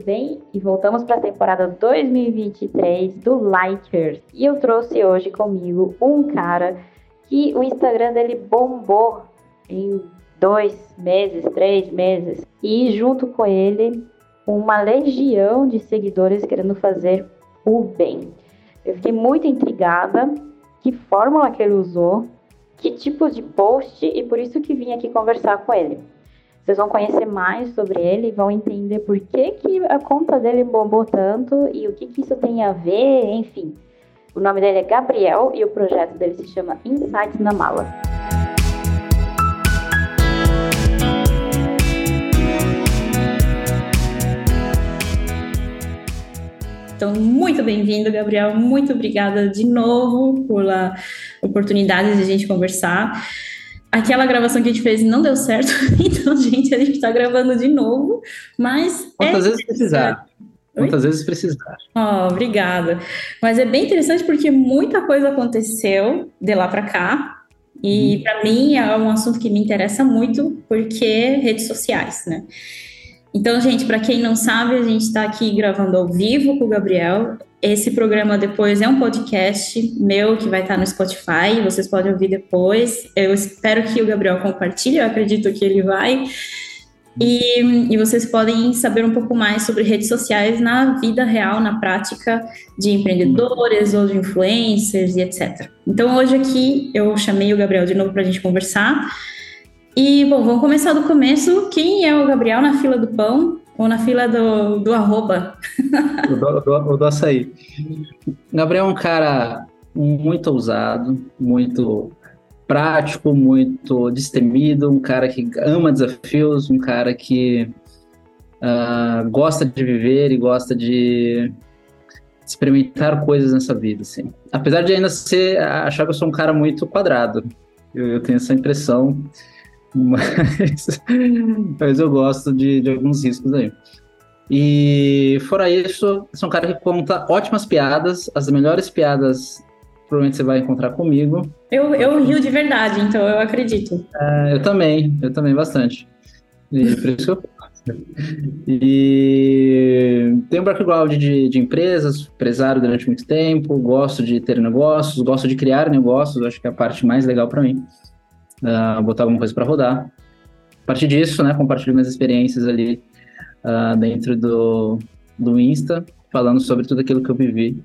tudo bem? E voltamos para a temporada 2023 do Likers. E eu trouxe hoje comigo um cara que o Instagram dele bombou em dois meses, três meses. E junto com ele, uma legião de seguidores querendo fazer o bem. Eu fiquei muito intrigada que fórmula que ele usou, que tipo de post e por isso que vim aqui conversar com ele. Vocês vão conhecer mais sobre ele vão entender por que, que a conta dele bombou tanto e o que, que isso tem a ver, enfim. O nome dele é Gabriel e o projeto dele se chama Insights na Mala. Então, muito bem-vindo, Gabriel. Muito obrigada de novo pela oportunidade de a gente conversar. Aquela gravação que a gente fez não deu certo, então, gente, a gente está gravando de novo, mas. Quantas é vezes precisar. Quantas vezes precisar. Oh, obrigada. Mas é bem interessante porque muita coisa aconteceu de lá para cá. E uhum. para mim é um assunto que me interessa muito porque redes sociais, né? Então, gente, para quem não sabe, a gente está aqui gravando ao vivo com o Gabriel. Esse programa depois é um podcast meu que vai estar tá no Spotify, vocês podem ouvir depois. Eu espero que o Gabriel compartilhe, eu acredito que ele vai. E, e, vocês podem saber um pouco mais sobre redes sociais na vida real, na prática de empreendedores ou de influencers e etc. Então, hoje aqui eu chamei o Gabriel de novo para a gente conversar. E, bom, vamos começar do começo. Quem é o Gabriel na fila do pão ou na fila do, do arroba? O do, do, do açaí. Gabriel é um cara muito ousado, muito prático, muito destemido, um cara que ama desafios, um cara que uh, gosta de viver e gosta de experimentar coisas nessa vida, assim. Apesar de ainda ser, achar que eu sou um cara muito quadrado, eu, eu tenho essa impressão mas, mas eu gosto de, de alguns riscos aí. E fora isso, sou um cara que conta ótimas piadas, as melhores piadas provavelmente você vai encontrar comigo. Eu, eu rio de verdade, então eu acredito. É, eu também, eu também bastante. E por isso que eu e tenho um background de, de empresas, empresário durante muito tempo, gosto de ter negócios, gosto de criar negócios, acho que é a parte mais legal para mim uh, botar alguma coisa para rodar. A partir disso, né, compartilho minhas experiências ali uh, dentro do, do Insta, falando sobre tudo aquilo que eu vivi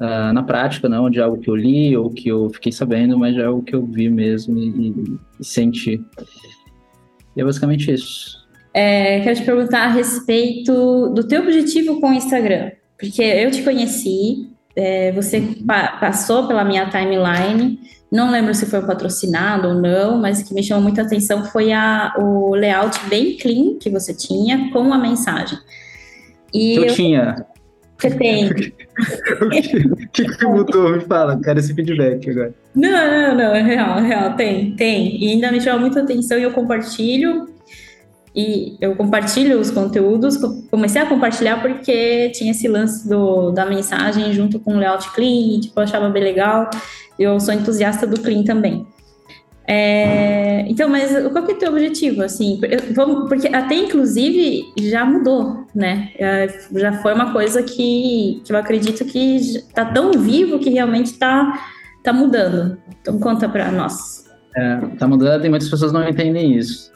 uh, na prática, não de algo que eu li ou que eu fiquei sabendo, mas de algo que eu vi mesmo e, e, e senti. E é basicamente isso. É, quero te perguntar a respeito do teu objetivo com o Instagram, porque eu te conheci, é, você pa passou pela minha timeline, não lembro se foi patrocinado ou não, mas o que me chamou muita atenção foi a, o layout bem clean que você tinha com a mensagem. E eu, eu tinha. Você tem. o que, que mudou? Me fala, quero esse feedback agora. Não, não, não, é real, é real, tem, tem. E ainda me chamou muita atenção e eu compartilho. E eu compartilho os conteúdos, comecei a compartilhar porque tinha esse lance do, da mensagem junto com o layout clean, tipo, eu achava bem legal. Eu sou entusiasta do clean também. É, então, mas qual que é o teu objetivo, assim? Vamos, porque até, inclusive, já mudou, né? É, já foi uma coisa que, que eu acredito que está tão vivo que realmente está tá mudando. Então, conta para nós. É, tá mudando e muitas pessoas não entendem isso.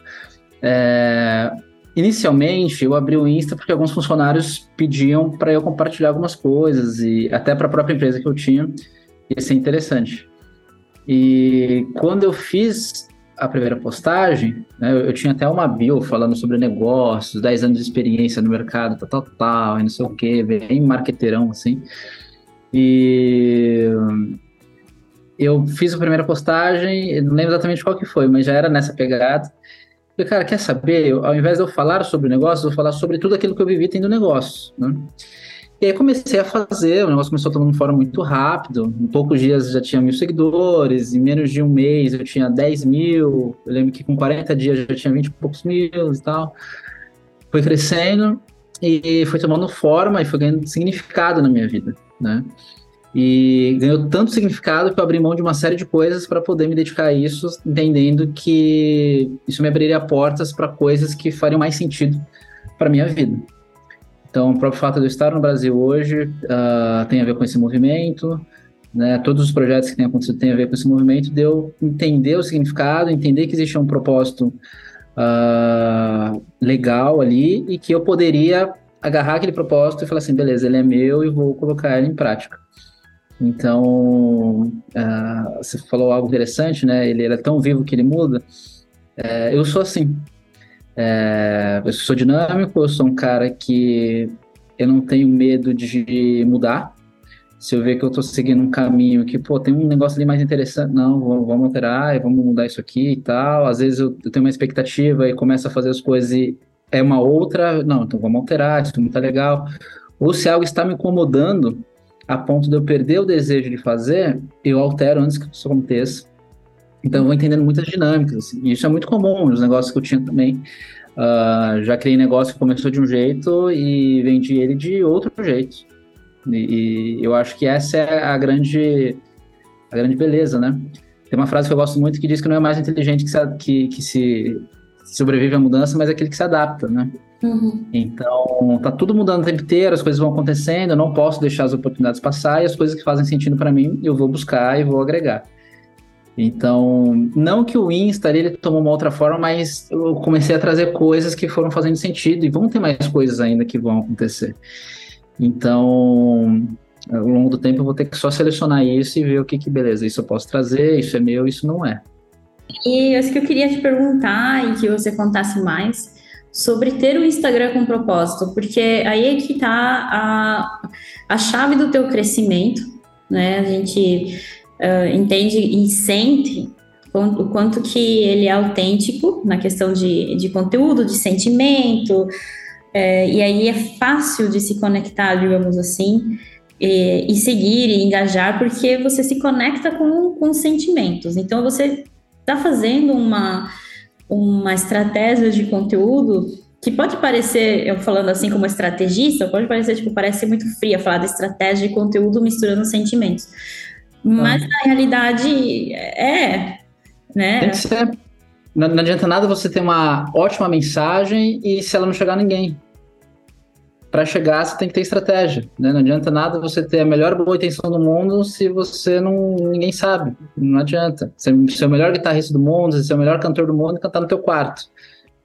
É, inicialmente, eu abri o Insta porque alguns funcionários pediam para eu compartilhar algumas coisas e até para a própria empresa que eu tinha ia ser interessante. E quando eu fiz a primeira postagem, né, eu tinha até uma bio falando sobre negócios, 10 anos de experiência no mercado, tal, tal, tal, e não sei o que, bem marqueteirão, assim. E eu fiz a primeira postagem, não lembro exatamente qual que foi, mas já era nessa pegada. Falei, cara, quer saber? Eu, ao invés de eu falar sobre negócio, eu vou falar sobre tudo aquilo que eu vivi tendo negócio, né? E aí comecei a fazer, o negócio começou uma forma muito rápido. Em poucos dias já tinha mil seguidores, em menos de um mês eu tinha 10 mil. Eu lembro que com 40 dias já tinha 20 e poucos mil e tal. Foi crescendo e foi tomando forma e foi ganhando significado na minha vida, né? E ganhou tanto significado que eu abri mão de uma série de coisas para poder me dedicar a isso, entendendo que isso me abriria portas para coisas que fariam mais sentido para minha vida. Então, o próprio fato de eu estar no Brasil hoje uh, tem a ver com esse movimento, né? Todos os projetos que têm acontecido têm a ver com esse movimento, de eu entender o significado, entender que existe um propósito uh, legal ali e que eu poderia agarrar aquele propósito e falar assim, beleza, ele é meu e vou colocar ele em prática. Então, uh, você falou algo interessante, né? Ele é tão vivo que ele muda. É, eu sou assim. É, eu sou dinâmico, eu sou um cara que eu não tenho medo de mudar. Se eu ver que eu estou seguindo um caminho que, pô, tem um negócio ali mais interessante, não, vamos, vamos alterar, vamos mudar isso aqui e tal. Às vezes eu, eu tenho uma expectativa e começo a fazer as coisas e é uma outra, não, então vamos alterar, isso não tá legal. Ou se algo está me incomodando, a ponto de eu perder o desejo de fazer, eu altero antes que isso aconteça. Então, eu vou entendendo muitas dinâmicas. Assim. E isso é muito comum nos negócios que eu tinha também. Uh, já criei negócio que começou de um jeito e vendi ele de outro jeito. E, e, eu acho que essa é a grande, a grande beleza, né? Tem uma frase que eu gosto muito que diz que não é mais inteligente que se, que, que se sobrevive à mudança, mas é aquele que se adapta, né? Uhum. Então, tá tudo mudando o tempo inteiro, as coisas vão acontecendo, eu não posso deixar as oportunidades passar e as coisas que fazem sentido para mim, eu vou buscar e vou agregar. Então, não que o Insta ele tomou uma outra forma, mas eu comecei a trazer coisas que foram fazendo sentido e vão ter mais coisas ainda que vão acontecer. Então, ao longo do tempo eu vou ter que só selecionar isso e ver o que que beleza, isso eu posso trazer, isso é meu, isso não é. E acho que eu queria te perguntar e que você contasse mais sobre ter o Instagram com propósito, porque aí é que está a, a chave do teu crescimento, né? A gente uh, entende e sente o quanto que ele é autêntico na questão de, de conteúdo, de sentimento, é, e aí é fácil de se conectar, digamos assim, e, e, seguir e engajar, porque você se conecta com, com sentimentos. Então você está fazendo uma uma estratégia de conteúdo que pode parecer, eu falando assim como estrategista, pode parecer, tipo, parece muito fria falar de estratégia de conteúdo misturando sentimentos. Mas ah. na realidade é, né? Tem que ser. Não, não adianta nada você ter uma ótima mensagem e se ela não chegar a ninguém para chegar você tem que ter estratégia, né? Não adianta nada você ter a melhor boa intenção do mundo se você não ninguém sabe, não adianta. Você ser o melhor guitarrista do mundo, ser o melhor cantor do mundo e cantar no teu quarto,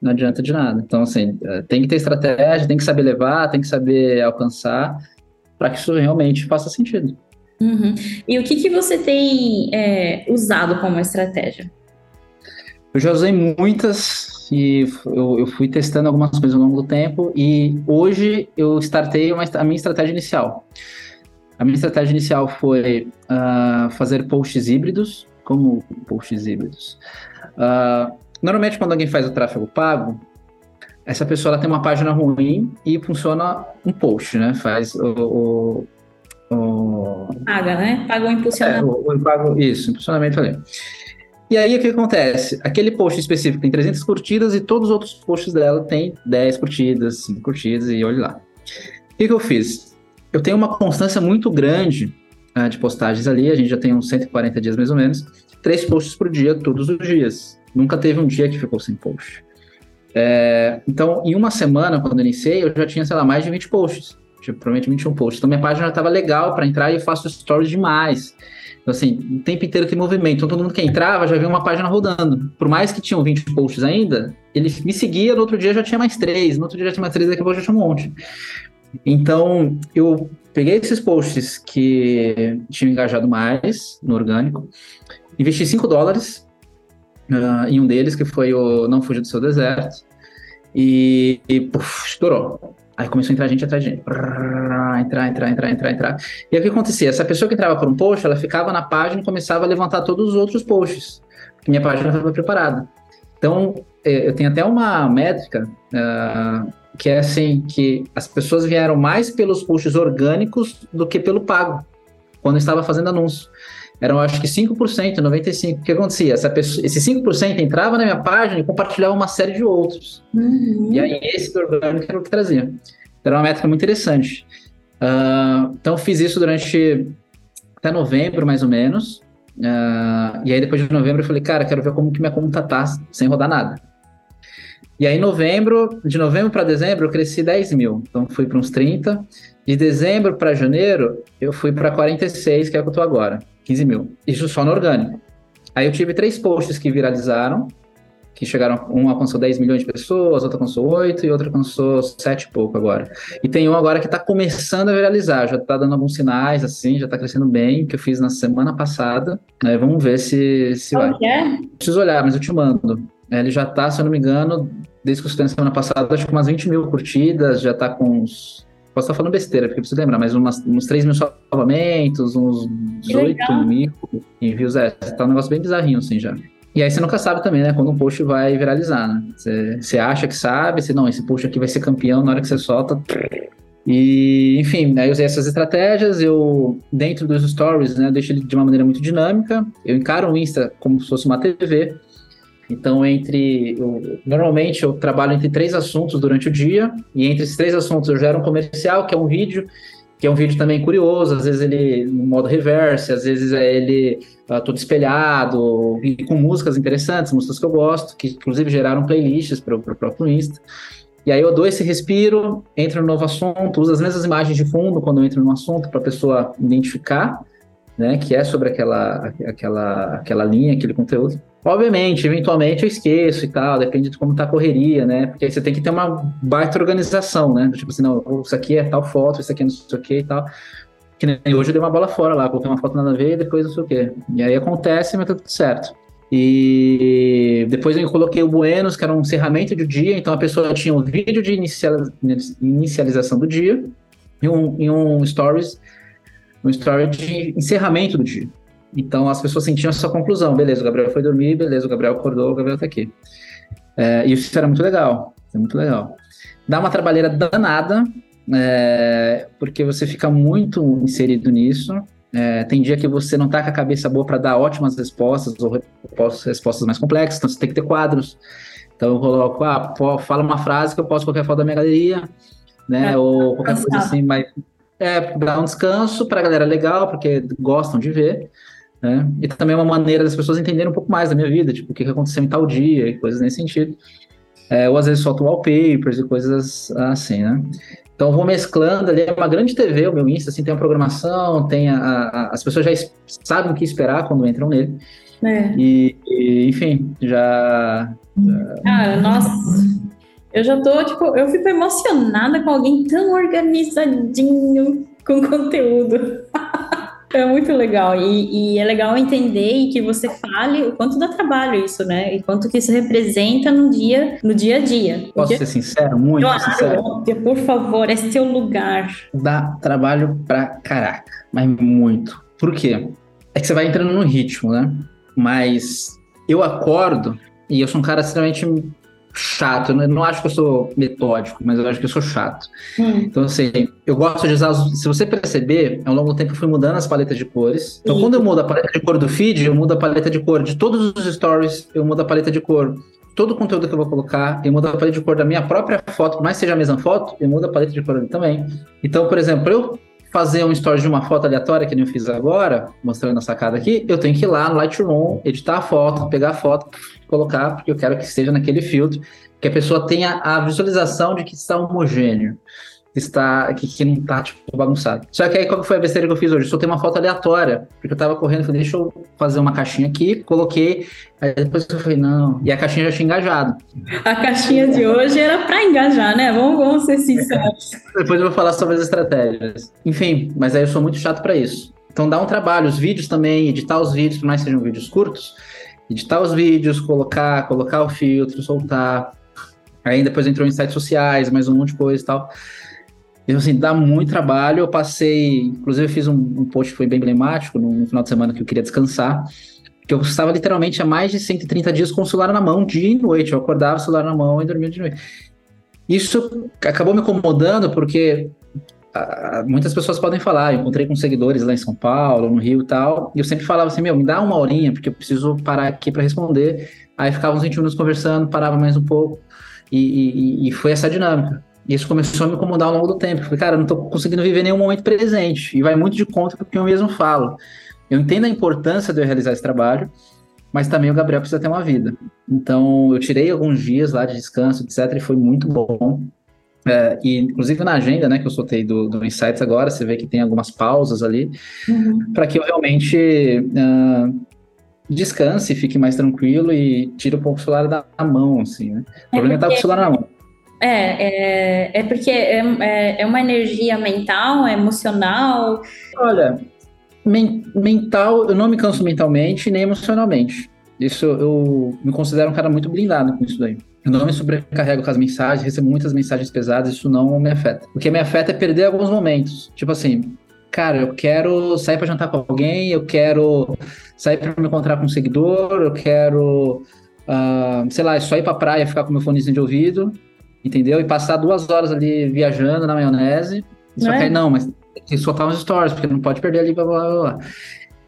não adianta de nada. Então assim, é, tem que ter estratégia, tem que saber levar, tem que saber alcançar para que isso realmente faça sentido. Uhum. E o que que você tem é, usado como estratégia? Eu já usei muitas e eu, eu, fui testando algumas coisas ao longo do tempo e hoje eu startei uma, a minha estratégia inicial. A minha estratégia inicial foi uh, fazer posts híbridos. Como posts híbridos? Uh, normalmente, quando alguém faz o tráfego pago, essa pessoa ela tem uma página ruim e funciona um post, né? Faz o. o, o... Paga, né? Paga o impulsionamento. É, o, o, pago, isso, impulsionamento ali. E aí o que acontece? Aquele post específico tem 300 curtidas e todos os outros posts dela tem 10 curtidas, 5 curtidas e olha lá. O que, que eu fiz? Eu tenho uma constância muito grande uh, de postagens ali, a gente já tem uns 140 dias mais ou menos, três posts por dia, todos os dias. Nunca teve um dia que ficou sem post. É, então, em uma semana, quando eu iniciei, eu já tinha, sei lá, mais de 20 posts. Tipo, provavelmente 21 posts. Então, minha página estava legal para entrar e eu faço stories demais. Então, assim, o tempo inteiro tem movimento. Então, todo mundo que entrava já via uma página rodando. Por mais que tinham 20 posts ainda, ele me seguia, no outro dia já tinha mais três, no outro dia já tinha mais três, daqui a pouco já tinha um monte. Então, eu peguei esses posts que tinham engajado mais no orgânico, investi 5 dólares uh, em um deles, que foi o Não Fuja do Seu Deserto, e, e puf, estourou. Aí começou a entrar gente atrás de gente. Entrar, entrar, entrar, entrar, entrar. E aí o que acontecia? Essa pessoa que entrava por um post, ela ficava na página e começava a levantar todos os outros posts. Porque minha página estava preparada. Então, é, eu tenho até uma métrica uh, que é assim, que as pessoas vieram mais pelos posts orgânicos do que pelo pago, quando eu estava fazendo anúncio. Eram, acho que 5%, 95%. O que acontecia? Essa pessoa, esse 5% entrava na minha página e compartilhava uma série de outros. Uhum. E aí, esse do orgânico era o que trazia. Era uma métrica muito interessante. Uh, então, fiz isso durante até novembro, mais ou menos. Uh, e aí, depois de novembro, eu falei, cara, quero ver como que minha conta tá sem rodar nada. E aí, novembro, de novembro para dezembro, eu cresci 10 mil. Então, fui para uns 30. De dezembro para janeiro, eu fui para 46, que é o que eu tô agora. 15 mil. Isso só no orgânico. Aí eu tive três posts que viralizaram, que chegaram, um alcançou 10 milhões de pessoas, outro alcançou 8 e outro alcançou 7 e pouco agora. E tem um agora que está começando a viralizar, já está dando alguns sinais, assim, já está crescendo bem, que eu fiz na semana passada. Né? Vamos ver se, se vai. É? Preciso olhar, mas eu te mando. Ele já está, se eu não me engano, desde que eu na semana passada, acho que umas 20 mil curtidas, já está com uns Posso estar falando besteira, porque eu preciso lembrar, mas umas, uns 3 mil salvamentos, uns 18 mil envios. É, tá um negócio bem bizarrinho, assim, já. E aí você nunca sabe também, né? Quando um post vai viralizar, né? Você, você acha que sabe, você, não, esse post aqui vai ser campeão na hora que você solta. E, enfim, aí eu usei essas estratégias, eu, dentro dos stories, né, eu deixo ele de uma maneira muito dinâmica, eu encaro o Insta como se fosse uma TV, então, entre. Eu, normalmente eu trabalho entre três assuntos durante o dia, e entre esses três assuntos eu gero um comercial, que é um vídeo, que é um vídeo também curioso, às vezes ele no modo reverse, às vezes é ele uh, todo espelhado, e com músicas interessantes, músicas que eu gosto, que inclusive geraram playlists para o próprio Insta. E aí eu dou esse respiro, entro no novo assunto, uso as mesmas imagens de fundo quando eu entro no assunto para a pessoa identificar, né, que é sobre aquela, aquela, aquela linha, aquele conteúdo. Obviamente, eventualmente eu esqueço e tal, depende de como tá a correria, né? Porque aí você tem que ter uma baita organização, né? Tipo assim, não, isso aqui é tal foto, isso aqui é não sei o que e tal. Que nem hoje eu dei uma bola fora lá, coloquei uma foto nada a ver e depois não sei o que. E aí acontece, mas tá tudo certo. E depois eu coloquei o Buenos, que era um encerramento do dia, então a pessoa tinha um vídeo de inicialização do dia e um, e um stories, um story de encerramento do dia. Então as pessoas sentiam essa conclusão, beleza, o Gabriel foi dormir, beleza, o Gabriel acordou, o Gabriel tá aqui. É, e isso era muito legal, é muito legal. Dá uma trabalheira danada, é, porque você fica muito inserido nisso. É, tem dia que você não tá com a cabeça boa para dar ótimas respostas ou respostas mais complexas, então você tem que ter quadros. Então eu coloco, ah, fala uma frase que eu posto qualquer foto da minha galeria, né? É, ou qualquer coisa assim, mas é, dá um descanso para a galera legal, porque gostam de ver. Né? E também é uma maneira das pessoas entenderem um pouco mais da minha vida, tipo, o que aconteceu em tal dia e coisas nesse sentido. É, ou às vezes solto wallpapers e coisas assim, né? Então vou mesclando ali, é uma grande TV, o meu Insta, assim, tem uma programação, tem a, a, as pessoas já sabem o que esperar quando entram nele. É. E, e, enfim, já, já... Cara, nossa, eu já tô, tipo, eu fico emocionada com alguém tão organizadinho com conteúdo. É muito legal. E, e, é legal entender e que você fale o quanto dá trabalho isso, né? E quanto que isso representa no dia, no dia a dia. Posso dia... ser sincero? Muito claro, sincero. Por favor, é seu lugar. Dá trabalho pra caraca, mas muito. Por quê? É que você vai entrando no ritmo, né? Mas eu acordo e eu sou um cara extremamente chato. Eu não acho que eu sou metódico, mas eu acho que eu sou chato. Hum. Então, assim, eu gosto de usar. Se você perceber, ao longo do tempo eu fui mudando as paletas de cores. Então, quando eu mudo a paleta de cor do feed, eu mudo a paleta de cor de todos os stories, eu mudo a paleta de cor. Todo o conteúdo que eu vou colocar, eu mudo a paleta de cor da minha própria foto, por mais seja a mesma foto, eu mudo a paleta de cor ali também. Então, por exemplo, eu fazer um story de uma foto aleatória, que nem eu fiz agora, mostrando a sacada aqui, eu tenho que ir lá no Lightroom, editar a foto, pegar a foto, colocar, porque eu quero que esteja naquele filtro, que a pessoa tenha a visualização de que está homogêneo está que, que não tá tipo bagunçado. Só que aí qual foi a besteira que eu fiz hoje? Eu soltei uma foto aleatória, porque eu tava correndo, falei, deixa eu fazer uma caixinha aqui, coloquei, aí depois eu falei, não, e a caixinha já tinha engajado. A caixinha de hoje era para engajar, né? Vamos, vamos ser sinceros. depois eu vou falar sobre as estratégias. Enfim, mas aí eu sou muito chato para isso. Então dá um trabalho, os vídeos também, editar os vídeos, por mais que sejam vídeos curtos, editar os vídeos, colocar, colocar o filtro, soltar. Aí depois entrou em sites sociais, mais um monte de coisa e tal. Então, assim, dá muito trabalho. Eu passei, inclusive, eu fiz um, um post que foi bem emblemático no, no, final de semana que eu queria descansar. Que eu estava literalmente há mais de 130 dias com o celular na mão, dia e noite. Eu acordava celular na mão e dormia de noite. Isso acabou me incomodando porque muitas pessoas podem falar. Eu encontrei com seguidores lá em São Paulo, no Rio e tal. E eu sempre falava assim: meu, me dá uma horinha, porque eu preciso parar aqui para responder. Aí ficava uns 20 minutos conversando, parava mais um pouco. E, e, e foi essa dinâmica. E isso começou a me incomodar ao longo do tempo. falei, cara, eu não estou conseguindo viver nenhum momento presente. E vai muito de conta com o que eu mesmo falo. Eu entendo a importância de eu realizar esse trabalho, mas também o Gabriel precisa ter uma vida. Então, eu tirei alguns dias lá de descanso, etc., e foi muito bom. É, e, inclusive, na agenda, né, que eu soltei do, do Insights agora, você vê que tem algumas pausas ali, uhum. para que eu realmente uh, descanse, fique mais tranquilo e tire um pouco o celular da mão, assim, né? O problema é estar com o celular na mão. É, é, é porque é, é, é, uma energia mental, emocional. Olha, men mental, eu não me canso mentalmente nem emocionalmente. Isso eu me considero um cara muito blindado com isso daí. Eu não me sobrecarrego com as mensagens, recebo muitas mensagens pesadas, isso não me afeta. O que me afeta é perder alguns momentos. Tipo assim, cara, eu quero sair para jantar com alguém, eu quero sair para me encontrar com um seguidor, eu quero, uh, sei lá, só ir pra praia ficar com meu fonezinho de ouvido, entendeu? E passar duas horas ali viajando na maionese. Só é? que aí, não, mas tem que soltar uns stories, porque não pode perder ali, blá, blá, blá, blá.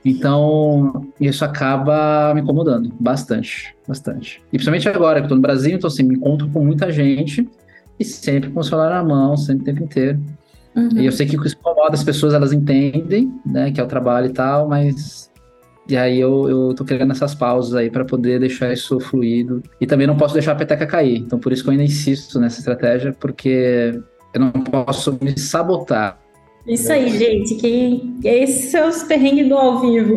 Então, isso acaba me incomodando bastante, bastante. E principalmente agora, que eu tô no Brasil, então assim, me encontro com muita gente e sempre com o celular na mão, sempre o tempo inteiro. Uhum. E eu sei que isso incomoda as pessoas, elas entendem, né, que é o trabalho e tal, mas e aí eu, eu tô querendo essas pausas aí para poder deixar isso fluido. E também não posso deixar a peteca cair. Então por isso que eu ainda insisto nessa estratégia, porque eu não posso me sabotar. Isso aí, gente. Que esses são os perrengues do ao vivo.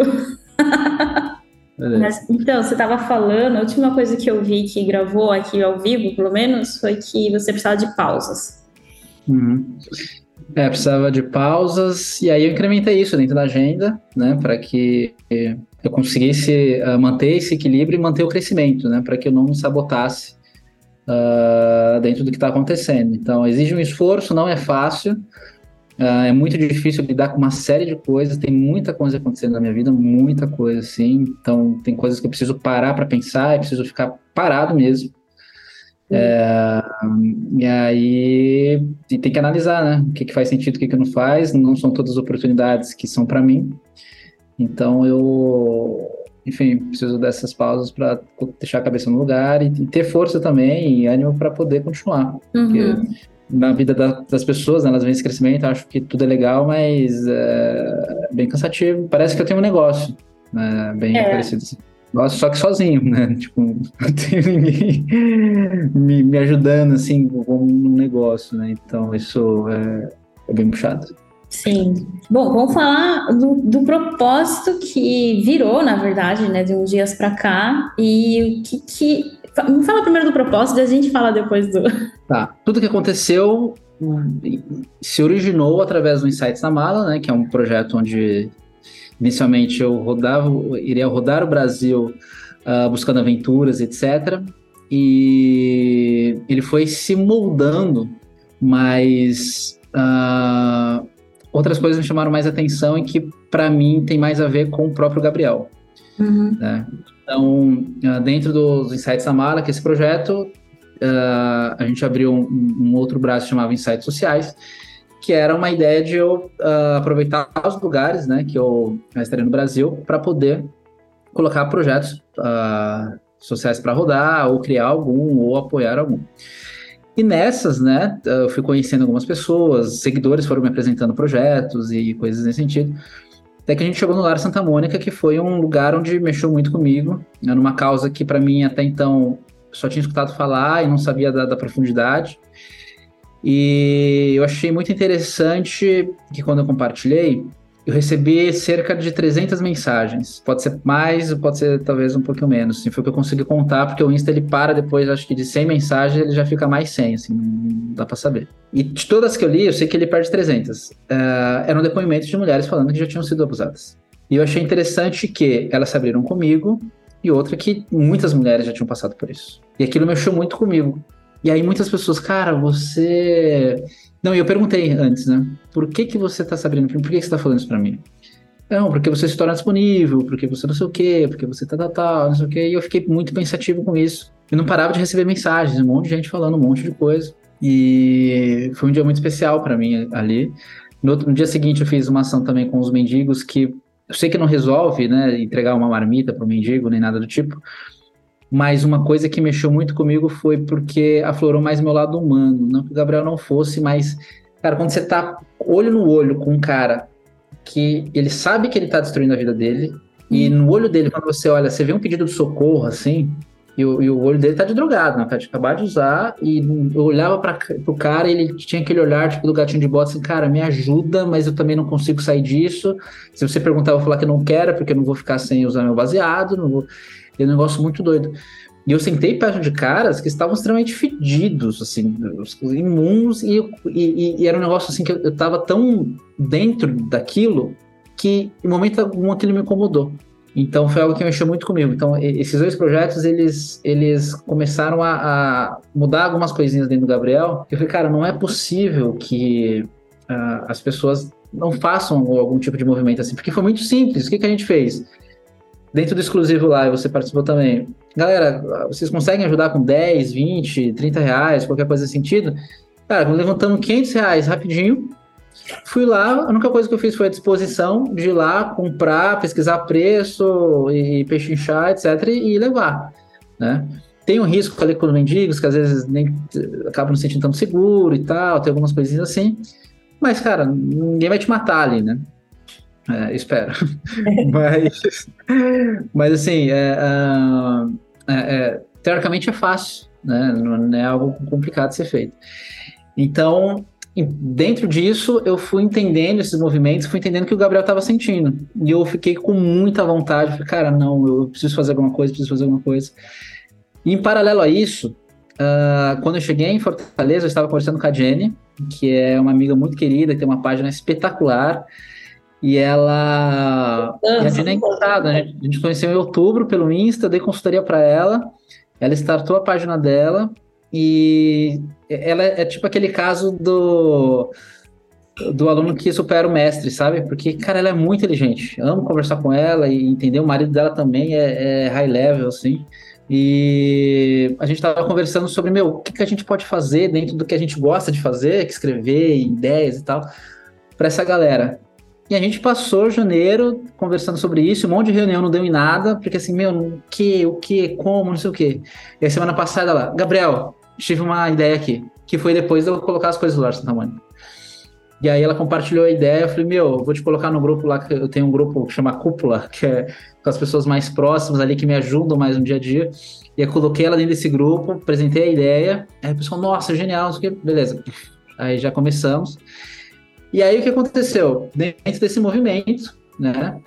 Mas, então, você estava falando, a última coisa que eu vi que gravou aqui ao vivo, pelo menos, foi que você precisava de pausas. Uhum. É, precisava de pausas, e aí eu incrementei isso dentro da agenda, né, para que eu conseguisse uh, manter esse equilíbrio e manter o crescimento, né, para que eu não me sabotasse uh, dentro do que está acontecendo. Então, exige um esforço, não é fácil, uh, é muito difícil lidar com uma série de coisas, tem muita coisa acontecendo na minha vida, muita coisa, assim, então tem coisas que eu preciso parar para pensar, eu preciso ficar parado mesmo, é, e aí e tem que analisar, né? O que, que faz sentido, o que, que não faz. Não são todas as oportunidades que são para mim. Então eu, enfim, preciso dessas pausas para deixar a cabeça no lugar e, e, ter força também e ânimo para poder continuar. Uhum. Porque na vida da, das pessoas, né, elas vêm esse crescimento, acho que tudo é legal, mas é bem cansativo. Parece que eu tenho um negócio, né? Bem é. parecido assim. Nossa, só que sozinho, né? Tipo, não tenho ninguém me, me ajudando, assim, com um negócio, né? Então, isso é, é bem puxado. Sim. Bom, vamos falar do, do, propósito que virou, na verdade, né, de uns dias para cá. E o que, que. Me fala primeiro do propósito e a gente fala depois do. Tá. Tudo que aconteceu hum, se originou através do Insights na Mala, né? Que é um projeto onde Inicialmente eu rodava, iria rodar o Brasil uh, buscando aventuras, etc. E ele foi se moldando, mas uh, outras coisas me chamaram mais atenção e que para mim tem mais a ver com o próprio Gabriel. Uhum. Né? Então, uh, dentro dos Insights da Mala, que é esse projeto, a gente abriu um, um outro braço chamado Insights Sociais, que era uma ideia de eu uh, aproveitar os lugares né, que eu estaria no Brasil para poder colocar projetos uh, sociais para rodar, ou criar algum, ou apoiar algum. E nessas, né, eu fui conhecendo algumas pessoas, seguidores foram me apresentando projetos e coisas nesse sentido. Até que a gente chegou no Lar Santa Mônica, que foi um lugar onde mexeu muito comigo, né, numa causa que para mim até então só tinha escutado falar e não sabia da, da profundidade. E eu achei muito interessante que quando eu compartilhei, eu recebi cerca de 300 mensagens. Pode ser mais, pode ser talvez um pouquinho menos. Assim, foi o que eu consegui contar, porque o Insta ele para depois, acho que de 100 mensagens, ele já fica mais 100, assim, não dá para saber. E de todas que eu li, eu sei que ele perde 300. Uh, eram depoimentos de mulheres falando que já tinham sido abusadas. E eu achei interessante que elas se abriram comigo, e outra que muitas mulheres já tinham passado por isso. E aquilo mexeu muito comigo, e aí muitas pessoas, cara, você. Não, eu perguntei antes, né? Por que, que você tá sabendo? Por que, que você tá falando isso pra mim? Não, porque você se torna disponível, porque você não sei o quê, porque você tá tal, tal, não sei o quê. E eu fiquei muito pensativo com isso. Eu não parava de receber mensagens, um monte de gente falando um monte de coisa. E foi um dia muito especial para mim ali. No, outro, no dia seguinte eu fiz uma ação também com os mendigos que eu sei que não resolve, né, entregar uma marmita para o mendigo nem nada do tipo, mas uma coisa que mexeu muito comigo foi porque aflorou mais meu lado humano. Não que o Gabriel não fosse, mas, cara, quando você tá olho no olho com um cara que ele sabe que ele tá destruindo a vida dele, E no olho dele, quando você olha, você vê um pedido de socorro, assim, e o, e o olho dele tá de drogado, né? Tá de acabar de usar. E eu olhava para pro cara e ele tinha aquele olhar, tipo, do gatinho de bota, assim, cara, me ajuda, mas eu também não consigo sair disso. Se você perguntar, eu vou falar que não quero, porque eu não vou ficar sem usar meu baseado. Não vou... É um negócio muito doido. E eu sentei perto de caras que estavam extremamente fedidos, assim, imuns, e, e, e, era um negócio assim que eu, eu tava tão dentro daquilo que em momento algum aquilo me incomodou. Então foi algo que mexeu muito comigo. Então esses dois projetos eles eles começaram a, a mudar algumas coisinhas dentro do Gabriel. Eu falei, cara, não é possível que uh, as pessoas não façam algum tipo de movimento assim, porque foi muito simples. O que, que a gente fez? Dentro do exclusivo lá, você participou também. Galera, vocês conseguem ajudar com 10, 20, 30 reais, qualquer coisa nesse sentido? Cara, levantamos 500 reais rapidinho, Fui lá, a única coisa que eu fiz foi a disposição de ir lá, comprar, pesquisar preço e pechinchar, etc., e levar, né? Tem um risco ali com os mendigos, que às vezes nem acabam não se sentindo tão seguro e tal, tem algumas coisinhas assim. Mas, cara, ninguém vai te matar ali, né? É, espero. mas, mas, assim, é, é, é, teoricamente é fácil, né? Não é algo complicado de ser feito. Então, dentro disso, eu fui entendendo esses movimentos, fui entendendo que o Gabriel estava sentindo. E eu fiquei com muita vontade. Falei, cara, não, eu preciso fazer alguma coisa, preciso fazer alguma coisa. E em paralelo a isso, uh, quando eu cheguei em Fortaleza, eu estava conversando com a Jenny, que é uma amiga muito querida, que tem uma página espetacular. E ela. e a Jenny é encantada, né? A gente conheceu em outubro pelo Insta, dei consultoria para ela. Ela startou a página dela e ela é tipo aquele caso do do aluno que supera o mestre, sabe? Porque, cara, ela é muito inteligente. amo conversar com ela e entender. O marido dela também é, é high level, assim. E a gente estava conversando sobre, meu, o que, que a gente pode fazer dentro do que a gente gosta de fazer, que escrever, ideias e tal, para essa galera. E a gente passou janeiro conversando sobre isso, um monte de reunião não deu em nada, porque assim, meu, o que, o que, como, não sei o que. E a semana passada lá, Gabriel, tive uma ideia aqui, que foi depois de eu colocar as coisas do Larson Tamanho. E aí ela compartilhou a ideia, eu falei, meu, vou te colocar no grupo lá, que eu tenho um grupo que chama Cúpula, que é com as pessoas mais próximas ali, que me ajudam mais no dia a dia. E eu coloquei ela dentro desse grupo, apresentei a ideia, aí o pessoal, nossa, genial, não sei o que, beleza. Aí já começamos. E aí o que aconteceu? Dentro desse movimento, né,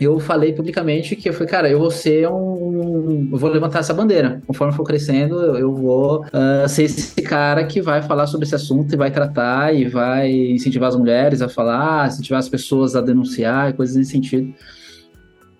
eu falei publicamente que eu falei, cara, eu vou ser um. Eu vou levantar essa bandeira. Conforme for crescendo, eu vou uh, ser esse cara que vai falar sobre esse assunto e vai tratar e vai incentivar as mulheres a falar, incentivar as pessoas a denunciar e coisas nesse sentido.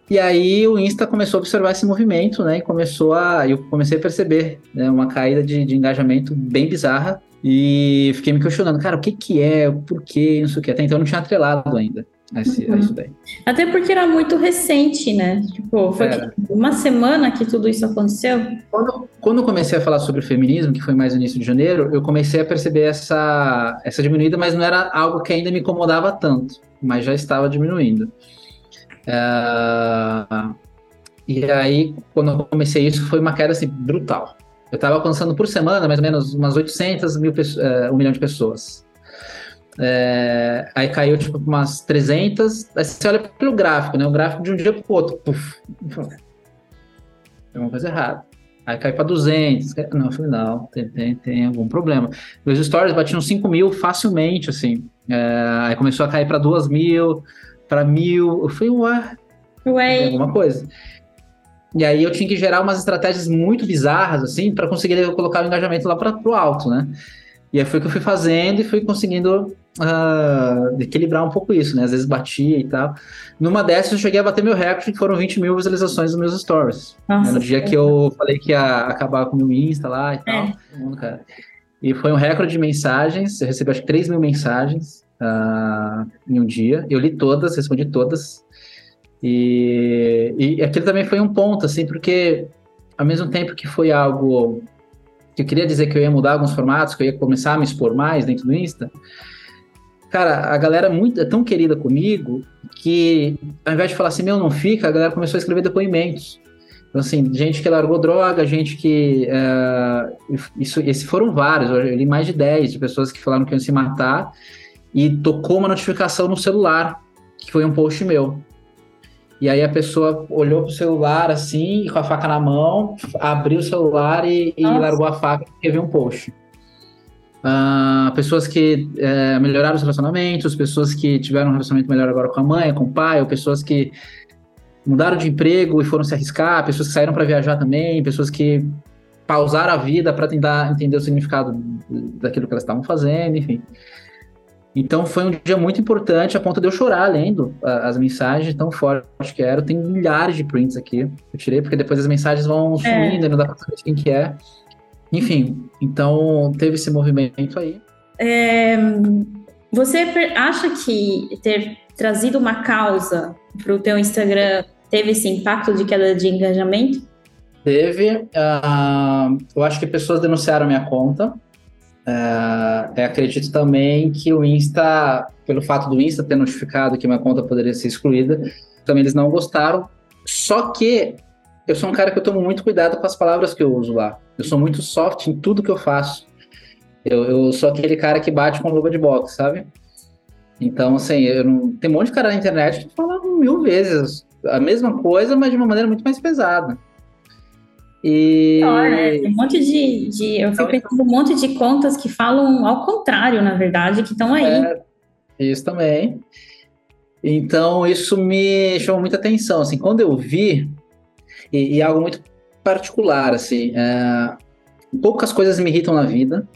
E aí o Insta começou a observar esse movimento, né? E começou a. Eu comecei a perceber né, uma caída de, de engajamento bem bizarra. E fiquei me questionando, cara, o que que é, o porquê, não sei o que. Até então eu não tinha atrelado ainda a, esse, uhum. a isso daí. Até porque era muito recente, né? Tipo, foi uma semana que tudo isso aconteceu. Quando, quando eu comecei a falar sobre o feminismo, que foi mais no início de janeiro, eu comecei a perceber essa, essa diminuída, mas não era algo que ainda me incomodava tanto, mas já estava diminuindo. Uh, e aí, quando eu comecei isso, foi uma queda assim, brutal. Eu estava alcançando por semana, mais ou menos, umas 800 mil, uh, um milhão de pessoas. É, aí caiu tipo umas 300. Aí você olha pelo gráfico, né? O gráfico de um dia para o outro. Puf, tem uma coisa errada. Aí caiu para 200. Não, eu falei, não, tem, tem, tem algum problema. Os stories batiam 5 mil facilmente, assim. É, aí começou a cair para 2 mil, para mil. Eu falei, ué, ué. alguma coisa. E aí eu tinha que gerar umas estratégias muito bizarras, assim, para conseguir colocar o engajamento lá para o alto, né? E aí foi o que eu fui fazendo e fui conseguindo uh, equilibrar um pouco isso, né? Às vezes batia e tal. Numa dessas eu cheguei a bater meu recorde, que foram 20 mil visualizações nos meus stories. Nossa, no dia que eu falei que ia acabar com o meu Insta lá e tal. É. E foi um recorde de mensagens. Eu recebi acho que 3 mil mensagens uh, em um dia. Eu li todas, respondi todas. E, e aquilo também foi um ponto, assim, porque ao mesmo tempo que foi algo que eu queria dizer que eu ia mudar alguns formatos, que eu ia começar a me expor mais dentro do Insta, cara, a galera é muito, é tão querida comigo que ao invés de falar assim, meu, não fica, a galera começou a escrever depoimentos. Então, assim, gente que largou droga, gente que. Uh, isso, esses foram vários, eu li mais de 10 de pessoas que falaram que iam se matar e tocou uma notificação no celular, que foi um post meu. E aí a pessoa olhou pro celular assim, com a faca na mão, abriu o celular e, e largou a faca e viu um post. Uh, pessoas que é, melhoraram os relacionamentos, pessoas que tiveram um relacionamento melhor agora com a mãe, com o pai, ou pessoas que mudaram de emprego e foram se arriscar, pessoas que saíram para viajar também, pessoas que pausaram a vida para tentar entender o significado daquilo que elas estavam fazendo, enfim. Então foi um dia muito importante, a ponto de eu chorar lendo as mensagens tão fortes que eram. Tem milhares de prints aqui. Eu tirei, porque depois as mensagens vão é. sumindo, é. não dá pra saber quem que é. Enfim, então teve esse movimento aí. É, você acha que ter trazido uma causa para o teu Instagram teve esse impacto de queda de engajamento? Teve. Uh, eu acho que pessoas denunciaram minha conta. Uh, acredito também que o Insta, pelo fato do Insta ter notificado que minha conta poderia ser excluída, também eles não gostaram. Só que eu sou um cara que eu tomo muito cuidado com as palavras que eu uso lá. Eu sou muito soft em tudo que eu faço. Eu, eu sou aquele cara que bate com luva de boxe, sabe? Então, assim, eu não... tem um monte de cara na internet que fala mil vezes a mesma coisa, mas de uma maneira muito mais pesada. E... né? Tem um monte de, de eu fico pensando um monte de contas que falam ao contrário, na verdade, que estão aí. É, isso também. Então, isso me chamou muita atenção. Assim, quando eu vi, e, e algo muito particular, assim, é, poucas coisas me irritam na vida,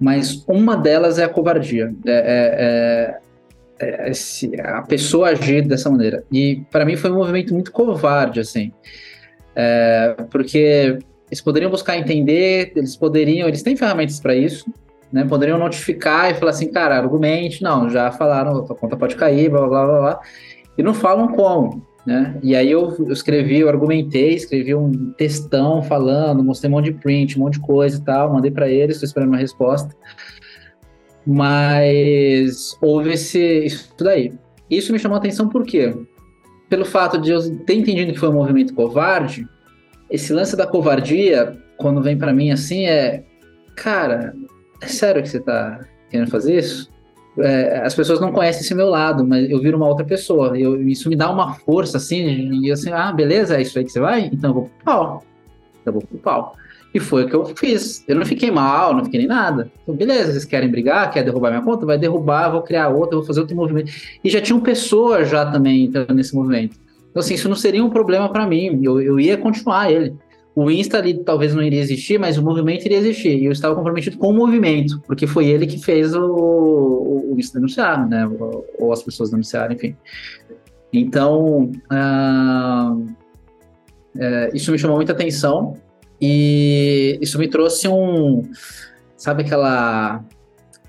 mas uma delas é a covardia. É, é, é, é a pessoa agir dessa maneira. E para mim foi um movimento muito covarde, assim. É, porque eles poderiam buscar entender, eles poderiam, eles têm ferramentas para isso, né? Poderiam notificar e falar assim, cara, argumente, não, já falaram, a conta pode cair, blá blá blá blá, e não falam como, né? E aí eu, eu escrevi, eu argumentei, escrevi um textão falando, mostrei um monte de print, um monte de coisa e tal, mandei para eles, estou esperando uma resposta. Mas houve esse, isso daí. Isso me chamou a atenção por quê? pelo fato de eu ter entendido que foi um movimento covarde, esse lance da covardia, quando vem para mim assim, é. Cara, é sério que você tá querendo fazer isso? É, as pessoas não conhecem esse meu lado, mas eu viro uma outra pessoa. Eu, isso me dá uma força, assim, e assim, ah, beleza, é isso aí que você vai? Então eu vou pro pau. Eu vou pro pau. E foi o que eu fiz. Eu não fiquei mal, não fiquei nem nada. Então, beleza, vocês querem brigar, quer derrubar minha conta? Vai derrubar, vou criar outra, vou fazer outro movimento. E já tinham pessoas já também nesse movimento. Então, assim, isso não seria um problema para mim. Eu, eu ia continuar ele. O Insta ali talvez não iria existir, mas o movimento iria existir. E eu estava comprometido com o movimento, porque foi ele que fez o, o, Insta denunciar, né? Ou, ou, as pessoas denunciarem, enfim. Então, uh, isso me chamou muita atenção. E isso me trouxe um, sabe aquela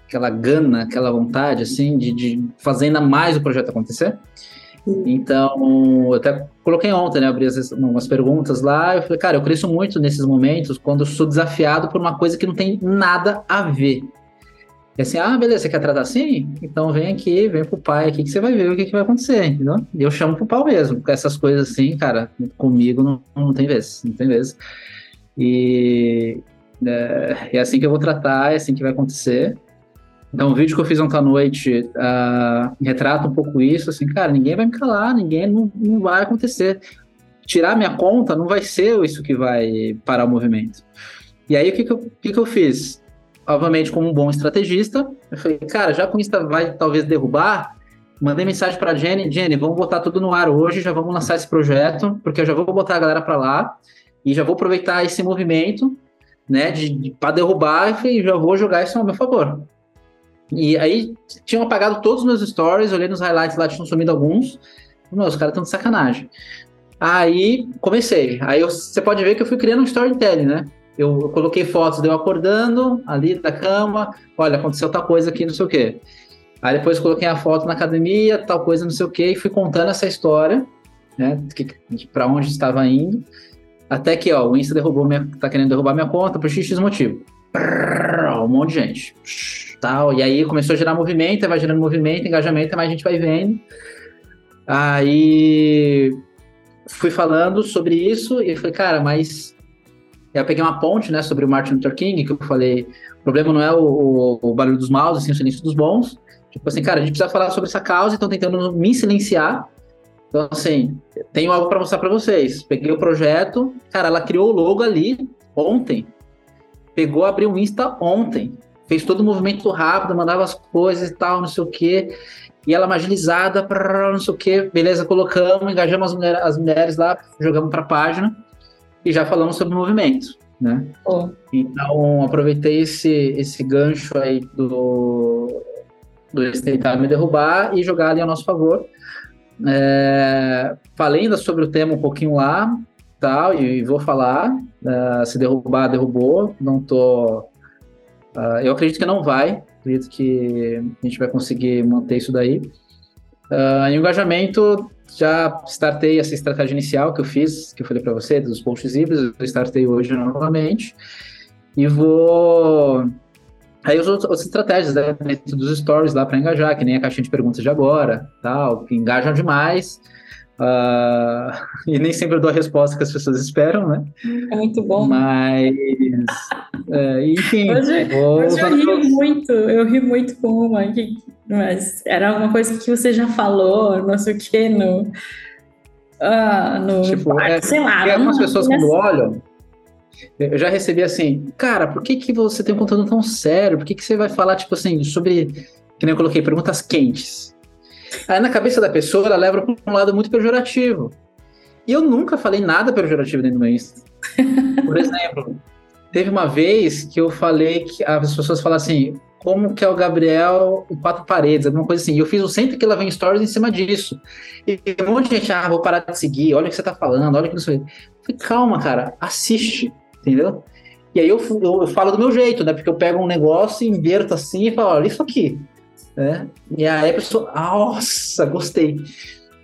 aquela gana, aquela vontade assim de, de fazer ainda mais o projeto acontecer. Então, eu até coloquei ontem, né? Abri as, umas perguntas lá. Eu falei, cara, eu cresço muito nesses momentos quando eu sou desafiado por uma coisa que não tem nada a ver. E assim, ah, beleza, você quer tratar assim? Então vem aqui, vem pro pai aqui que você vai ver o que, que vai acontecer, entendeu? E eu chamo pro pau mesmo, essas coisas assim, cara, comigo não, não tem vez, não tem vez. E é, é, assim que eu vou tratar, é assim que vai acontecer. Então, o vídeo que eu fiz ontem à noite uh, retrata um pouco isso, assim, cara, ninguém vai me calar, ninguém, não, não vai acontecer. Tirar minha conta não vai ser isso que vai parar o movimento. E aí, o que, que, eu, que, que eu fiz? Obviamente, como um bom estrategista, eu falei, cara, já com o Insta vai talvez derrubar, mandei mensagem para Jenny, Jenny, vamos botar tudo no ar hoje, já vamos lançar esse projeto, porque eu já vou botar a galera para lá. E já vou aproveitar esse movimento, né, de, de para derrubar e já vou jogar isso ao meu favor. E aí tinham apagado todos os meus stories, olhei nos highlights lá, tinham sumido alguns. Meu, os caras estão de sacanagem. Aí comecei. Aí você pode ver que eu fui criando um storytelling, né? Eu, eu, coloquei fotos de eu acordando ali da cama, olha, aconteceu tal coisa aqui, não sei o quê. Aí depois coloquei a foto na academia, tal coisa, não sei o quê, e fui contando essa história, né? Para onde estava indo. Até que, ó, o Insta derrubou minha, tá querendo derrubar minha conta por XX motivo. Um monte de gente. Tal, e aí começou a gerar movimento, vai gerando movimento, engajamento, mais gente vai vendo. Aí fui falando sobre isso e falei, cara, mas eu peguei uma ponte, né, sobre o Martin Luther King, que eu falei, o problema não é o, o, o barulho dos maus, assim, o silêncio dos bons. Tipo assim, cara, a gente precisa falar sobre essa causa, então tentando me silenciar Então, assim, tenho algo para mostrar para vocês. Peguei o projeto, cara, ela criou o logo ali ontem. Pegou, abriu o Insta ontem. Fez todo o movimento rápido, mandava as coisas e tal, não sei o quê. E ela agilizada, não sei o quê. Beleza, colocamos, engajamos as, mulher, as mulheres lá, jogamos para a página e já falamos sobre o movimento, né? Oh. Então, aproveitei esse, esse gancho aí do, do tentar me derrubar e jogar ali a nosso favor. É, falei ainda sobre o tema um pouquinho lá, tal, e, vou falar. Uh, se derrubar, derrubou. Não tô. Uh, eu acredito que não vai. Acredito que a gente vai conseguir manter isso daí. Uh, engajamento, já startei essa estratégia inicial que eu fiz, que eu falei para você, dos posts híbridos. Eu startei hoje novamente. E vou Aí as outras estratégias né, dentro dos stories lá para engajar, que nem a caixinha de perguntas de agora, tal, que engajam demais. Uh, e nem sempre eu dou a resposta que as pessoas esperam, né? É muito bom. Mas, é, enfim. Hoje, hoje eu ri muito, eu ri muito com uma, que, mas era uma coisa que você já falou, não sei o que, no. Uh, no tipo, é, sei lá. Porque algumas pessoas, quando olham, eu já recebi assim, cara, por que, que você tem um conteúdo tão sério? Por que, que você vai falar, tipo assim, sobre. Que nem eu coloquei, perguntas quentes. Aí na cabeça da pessoa, ela leva para um lado muito pejorativo. E eu nunca falei nada pejorativo dentro do meu Insta. Por exemplo, teve uma vez que eu falei que as pessoas falam assim, como que é o Gabriel em quatro paredes, alguma coisa assim. E eu fiz o sempre que ela vem stories em cima disso. E um monte de gente, ah, vou parar de seguir, olha o que você tá falando, olha o que não sei. Eu falei, calma, cara, assiste entendeu? E aí eu, eu, eu, falo do meu jeito, né? Porque eu pego um negócio, inverto assim e falo, olha isso aqui. Né? E aí a pessoa, nossa, gostei.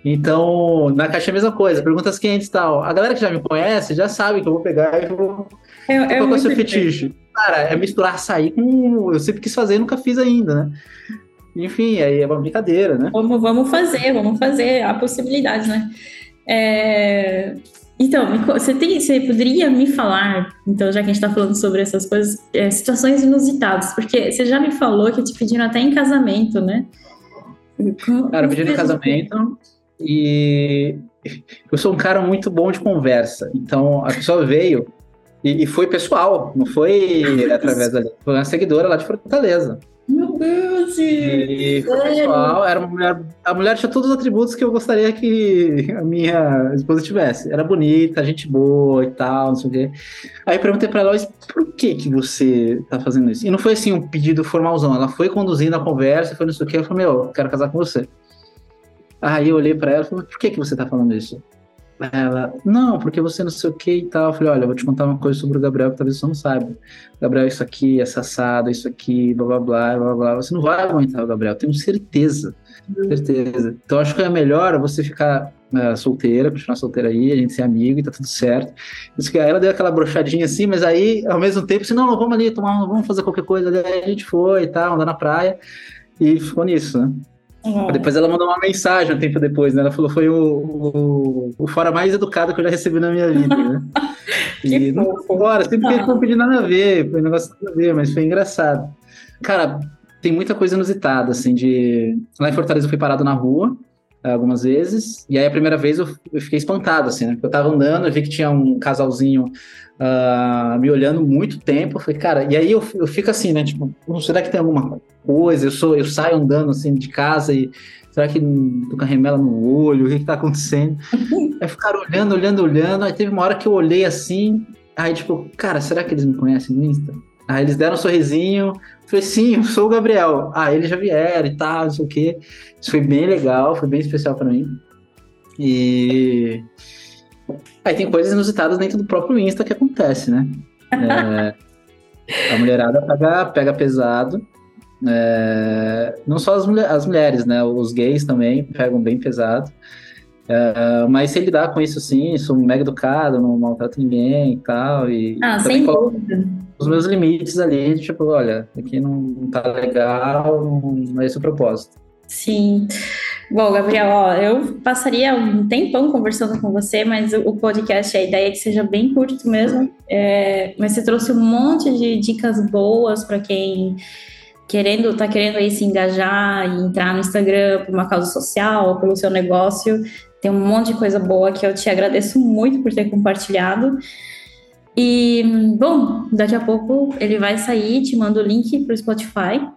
Então, na caixa é a mesma coisa, perguntas quentes e tal. A galera que já me conhece já sabe que eu vou pegar e vou. É, é qual é o seu fetiche? Cara, é misturar açaí com. Eu sempre quis fazer e nunca fiz ainda, né? Enfim, aí é uma brincadeira, né? Vamos, vamos fazer, vamos fazer. Há possibilidades, né? É... Então, você, tem, você poderia me falar, então, já que a gente está falando sobre essas coisas, é, situações inusitadas, porque você já me falou que te pediram até em casamento, né? Cara, pediram em casamento e eu sou um cara muito bom de conversa, então a pessoa veio e, e foi pessoal, não foi através da. Foi uma seguidora lá de Fortaleza. Meu Deus! E o pessoal era uma mulher. A mulher tinha todos os atributos que eu gostaria que a minha esposa tivesse. Era bonita, gente boa e tal, não sei o quê. Aí eu perguntei pra ela, por que que você tá fazendo isso? E não foi assim um pedido formalzão. Ela foi conduzindo a conversa, foi não sei o quê. Eu falei, meu, quero casar com você. Aí eu olhei pra ela e falei, por que que você tá falando isso? Ela, não, porque você não sei o que e tal. Eu falei, olha, eu vou te contar uma coisa sobre o Gabriel que talvez você não saiba. Gabriel, isso aqui, essa assado, isso aqui, blá blá blá, blá blá. Você não vai aguentar o Gabriel, tenho certeza. Certeza. Então acho que é melhor você ficar uh, solteira, continuar solteira aí, a gente ser amigo e tá tudo certo. Isso que ela deu aquela brochadinha assim, mas aí, ao mesmo tempo, assim, não, vamos ali tomar, vamos fazer qualquer coisa. Aí a gente foi e tal, andar na praia. E ficou nisso, né? Uhum. Depois ela mandou uma mensagem um tempo depois, né? Ela falou foi o, o, o fora mais educado que eu já recebi na minha vida, né? e não fora, sempre ah. não pedi nada a ver, foi um negócio nada a ver, mas foi engraçado. Cara, tem muita coisa inusitada, assim, de... Lá em Fortaleza eu fui parado na rua, algumas vezes. E aí a primeira vez eu, eu fiquei espantado, assim, né? Porque eu tava andando, eu vi que tinha um casalzinho uh, me olhando muito tempo. Eu falei, cara, e aí eu, eu fico assim, né? Tipo, será que tem alguma coisa? Eu sou, eu saio andando assim de casa e será que tô com a remela no olho? O que que tá acontecendo? aí ficaram olhando, olhando, olhando. Aí teve uma hora que eu olhei assim, aí tipo, cara, será que eles me conhecem no Insta? Aí eles deram um sorrisinho, falei, sim, eu sou o Gabriel. Ah, eles já vieram e tal, não sei o quê. Isso foi bem legal, foi bem especial para mim. E aí tem coisas inusitadas dentro do próprio Insta que acontece, né? É, a mulherada pega, pega pesado. É, não só as, mulher, as mulheres, né? Os gays também pegam bem pesado. É, mas se lidar com isso sim, sou mega educado, não maltrato ninguém e tal. E ah, sem dúvida. Os meus limites ali, tipo, olha, aqui não tá legal, não é esse o propósito. Sim. Bom, Gabriel, ó, eu passaria um tempão conversando com você, mas o podcast, a ideia é que seja bem curto mesmo. É, mas você trouxe um monte de dicas boas para quem querendo, tá querendo aí se engajar e entrar no Instagram por uma causa social pelo seu negócio. Tem um monte de coisa boa que eu te agradeço muito por ter compartilhado. E, bom, daqui a pouco ele vai sair, te mando o link para o Spotify.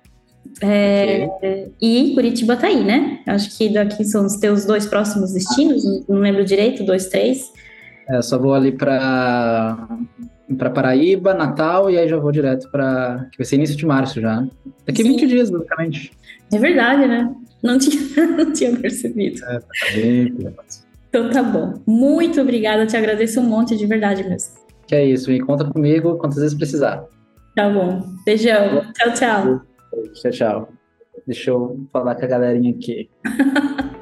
É, okay. E Curitiba tá aí, né? Acho que daqui são os teus dois próximos destinos, não lembro direito, dois, três. É, só vou ali para para Paraíba, Natal, e aí já vou direto para. que vai ser início de março já. Daqui Sim. 20 dias, basicamente. É verdade, né? Não tinha, não tinha percebido. É, tá bem, então tá bom. Muito obrigada, te agradeço um monte de verdade mesmo. Que é isso, me conta comigo quantas vezes precisar. Tá bom. Beijão. Tchau, tchau. Tchau, tchau. Deixa eu falar com a galerinha aqui.